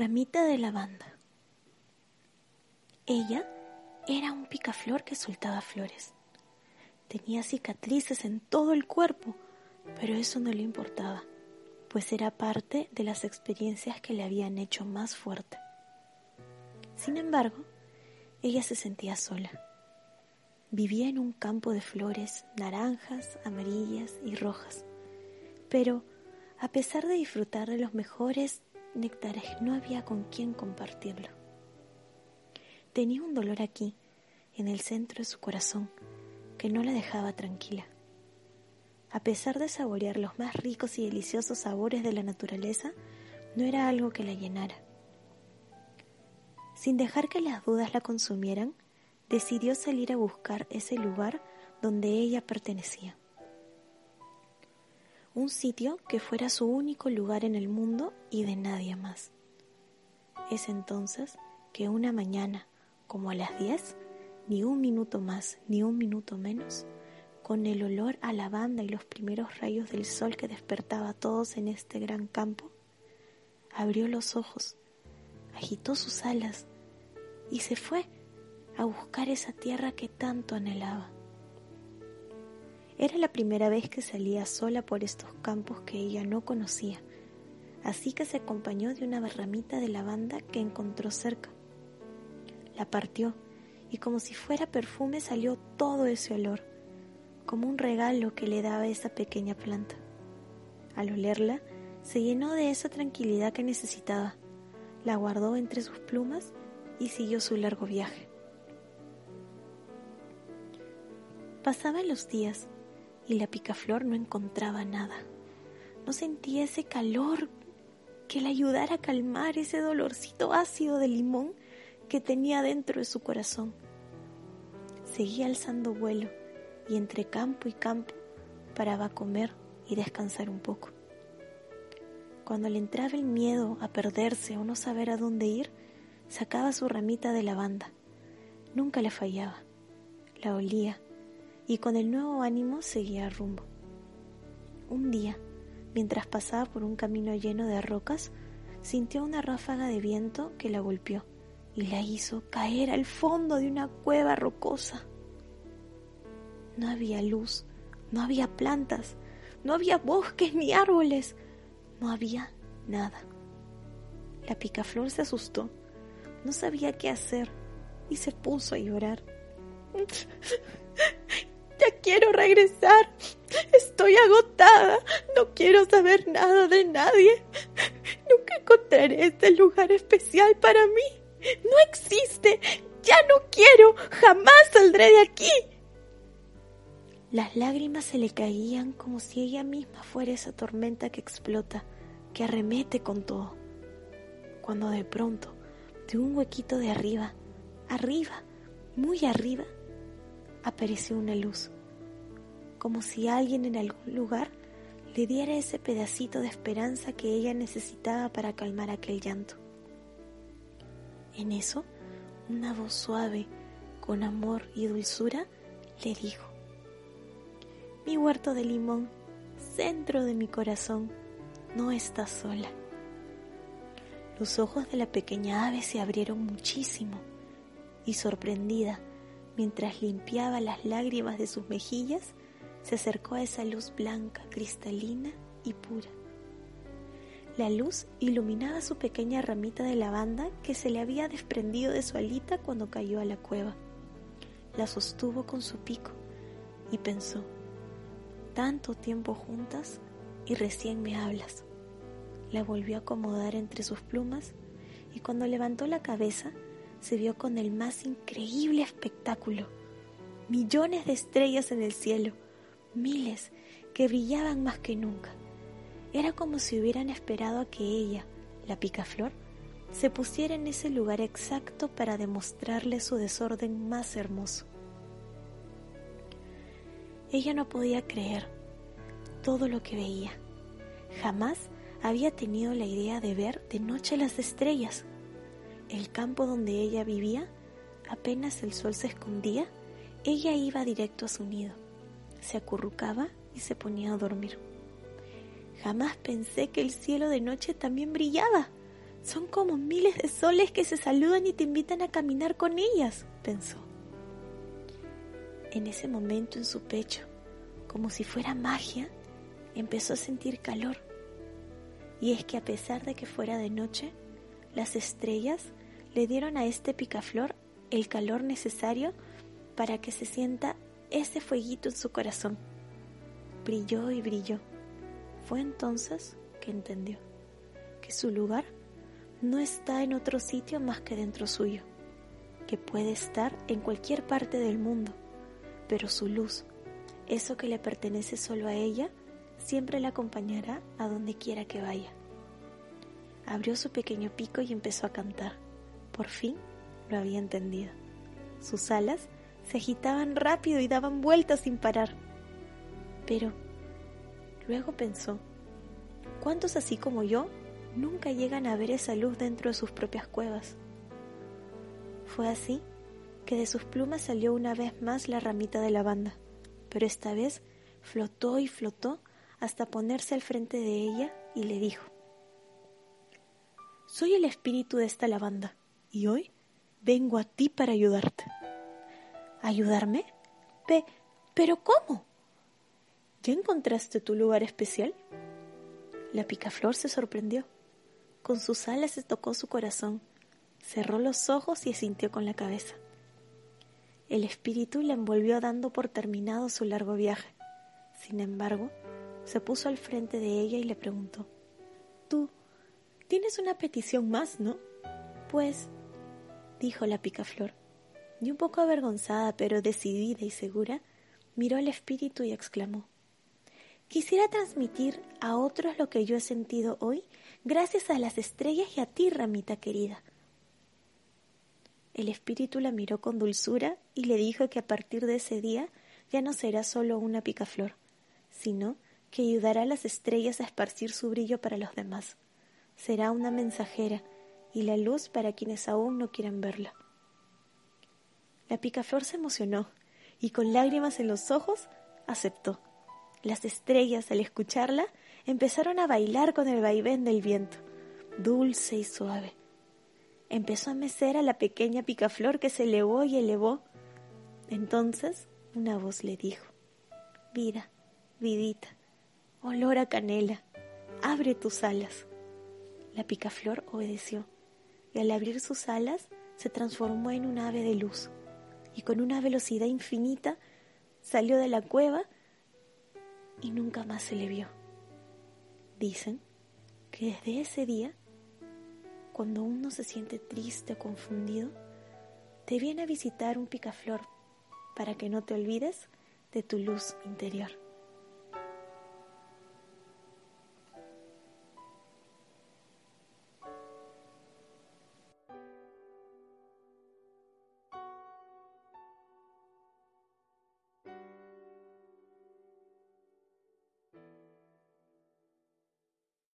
Ramita de lavanda. Ella era un picaflor que soltaba flores. Tenía cicatrices en todo el cuerpo, pero eso no le importaba, pues era parte de las experiencias que le habían hecho más fuerte. Sin embargo, ella se sentía sola. Vivía en un campo de flores naranjas, amarillas y rojas, pero a pesar de disfrutar de los mejores néctares, no había con quién compartirlo. Tenía un dolor aquí, en el centro de su corazón, que no la dejaba tranquila. A pesar de saborear los más ricos y deliciosos sabores de la naturaleza, no era algo que la llenara. Sin dejar que las dudas la consumieran, decidió salir a buscar ese lugar donde ella pertenecía. Un sitio que fuera su único lugar en el mundo y de nadie más. Es entonces que una mañana, como a las diez, ni un minuto más, ni un minuto menos, con el olor a lavanda y los primeros rayos del sol que despertaba a todos en este gran campo, abrió los ojos, agitó sus alas y se fue a buscar esa tierra que tanto anhelaba. Era la primera vez que salía sola por estos campos que ella no conocía, así que se acompañó de una barramita de lavanda que encontró cerca. La partió y como si fuera perfume salió todo ese olor, como un regalo que le daba esa pequeña planta. Al olerla, se llenó de esa tranquilidad que necesitaba, la guardó entre sus plumas y siguió su largo viaje. Pasaban los días y la picaflor no encontraba nada. No sentía ese calor que le ayudara a calmar ese dolorcito ácido de limón que tenía dentro de su corazón. Seguía alzando vuelo y entre campo y campo paraba a comer y descansar un poco. Cuando le entraba el miedo a perderse o no saber a dónde ir, sacaba su ramita de lavanda. Nunca le fallaba. La olía y con el nuevo ánimo seguía rumbo. Un día, mientras pasaba por un camino lleno de rocas, sintió una ráfaga de viento que la golpeó y la hizo caer al fondo de una cueva rocosa. No había luz, no había plantas, no había bosques ni árboles, no había nada. La picaflor se asustó, no sabía qué hacer y se puso a llorar. Quiero regresar. Estoy agotada. No quiero saber nada de nadie. Nunca encontraré este lugar especial para mí. No existe. Ya no quiero. Jamás saldré de aquí. Las lágrimas se le caían como si ella misma fuera esa tormenta que explota, que arremete con todo. Cuando de pronto, de un huequito de arriba, arriba, muy arriba, apareció una luz, como si alguien en algún lugar le diera ese pedacito de esperanza que ella necesitaba para calmar aquel llanto. En eso, una voz suave, con amor y dulzura, le dijo, Mi huerto de limón, centro de mi corazón, no está sola. Los ojos de la pequeña ave se abrieron muchísimo y sorprendida, mientras limpiaba las lágrimas de sus mejillas, se acercó a esa luz blanca, cristalina y pura. La luz iluminaba su pequeña ramita de lavanda que se le había desprendido de su alita cuando cayó a la cueva. La sostuvo con su pico y pensó, tanto tiempo juntas y recién me hablas. La volvió a acomodar entre sus plumas y cuando levantó la cabeza se vio con el más increíble espectáculo. Millones de estrellas en el cielo, miles que brillaban más que nunca. Era como si hubieran esperado a que ella, la picaflor, se pusiera en ese lugar exacto para demostrarle su desorden más hermoso. Ella no podía creer todo lo que veía. Jamás había tenido la idea de ver de noche las estrellas. El campo donde ella vivía, apenas el sol se escondía, ella iba directo a su nido, se acurrucaba y se ponía a dormir. Jamás pensé que el cielo de noche también brillaba. Son como miles de soles que se saludan y te invitan a caminar con ellas, pensó. En ese momento en su pecho, como si fuera magia, empezó a sentir calor. Y es que a pesar de que fuera de noche, las estrellas le dieron a este picaflor el calor necesario para que se sienta ese fueguito en su corazón. Brilló y brilló. Fue entonces que entendió que su lugar no está en otro sitio más que dentro suyo, que puede estar en cualquier parte del mundo, pero su luz, eso que le pertenece solo a ella, siempre la acompañará a donde quiera que vaya. Abrió su pequeño pico y empezó a cantar. Por fin lo había entendido. Sus alas se agitaban rápido y daban vueltas sin parar. Pero luego pensó, ¿cuántos así como yo nunca llegan a ver esa luz dentro de sus propias cuevas? Fue así que de sus plumas salió una vez más la ramita de lavanda, pero esta vez flotó y flotó hasta ponerse al frente de ella y le dijo, Soy el espíritu de esta lavanda y hoy vengo a ti para ayudarte. ¿Ayudarme? Pe ¿Pero cómo? ¿Ya encontraste tu lugar especial? La picaflor se sorprendió. Con sus alas se tocó su corazón, cerró los ojos y asintió con la cabeza. El espíritu le envolvió dando por terminado su largo viaje. Sin embargo, se puso al frente de ella y le preguntó, Tú, tienes una petición más, ¿no? Pues, dijo la picaflor, y un poco avergonzada, pero decidida y segura, miró al espíritu y exclamó, Quisiera transmitir a otros lo que yo he sentido hoy gracias a las estrellas y a ti, ramita querida. El espíritu la miró con dulzura y le dijo que a partir de ese día ya no será solo una picaflor, sino que ayudará a las estrellas a esparcir su brillo para los demás. Será una mensajera y la luz para quienes aún no quieren verla. La picaflor se emocionó y con lágrimas en los ojos aceptó. Las estrellas, al escucharla, empezaron a bailar con el vaivén del viento, dulce y suave. Empezó a mecer a la pequeña picaflor que se elevó y elevó. Entonces una voz le dijo, Vida, vidita, olor a canela, abre tus alas. La picaflor obedeció y al abrir sus alas se transformó en un ave de luz y con una velocidad infinita salió de la cueva y nunca más se le vio. Dicen que desde ese día, cuando uno se siente triste o confundido, te viene a visitar un picaflor para que no te olvides de tu luz interior.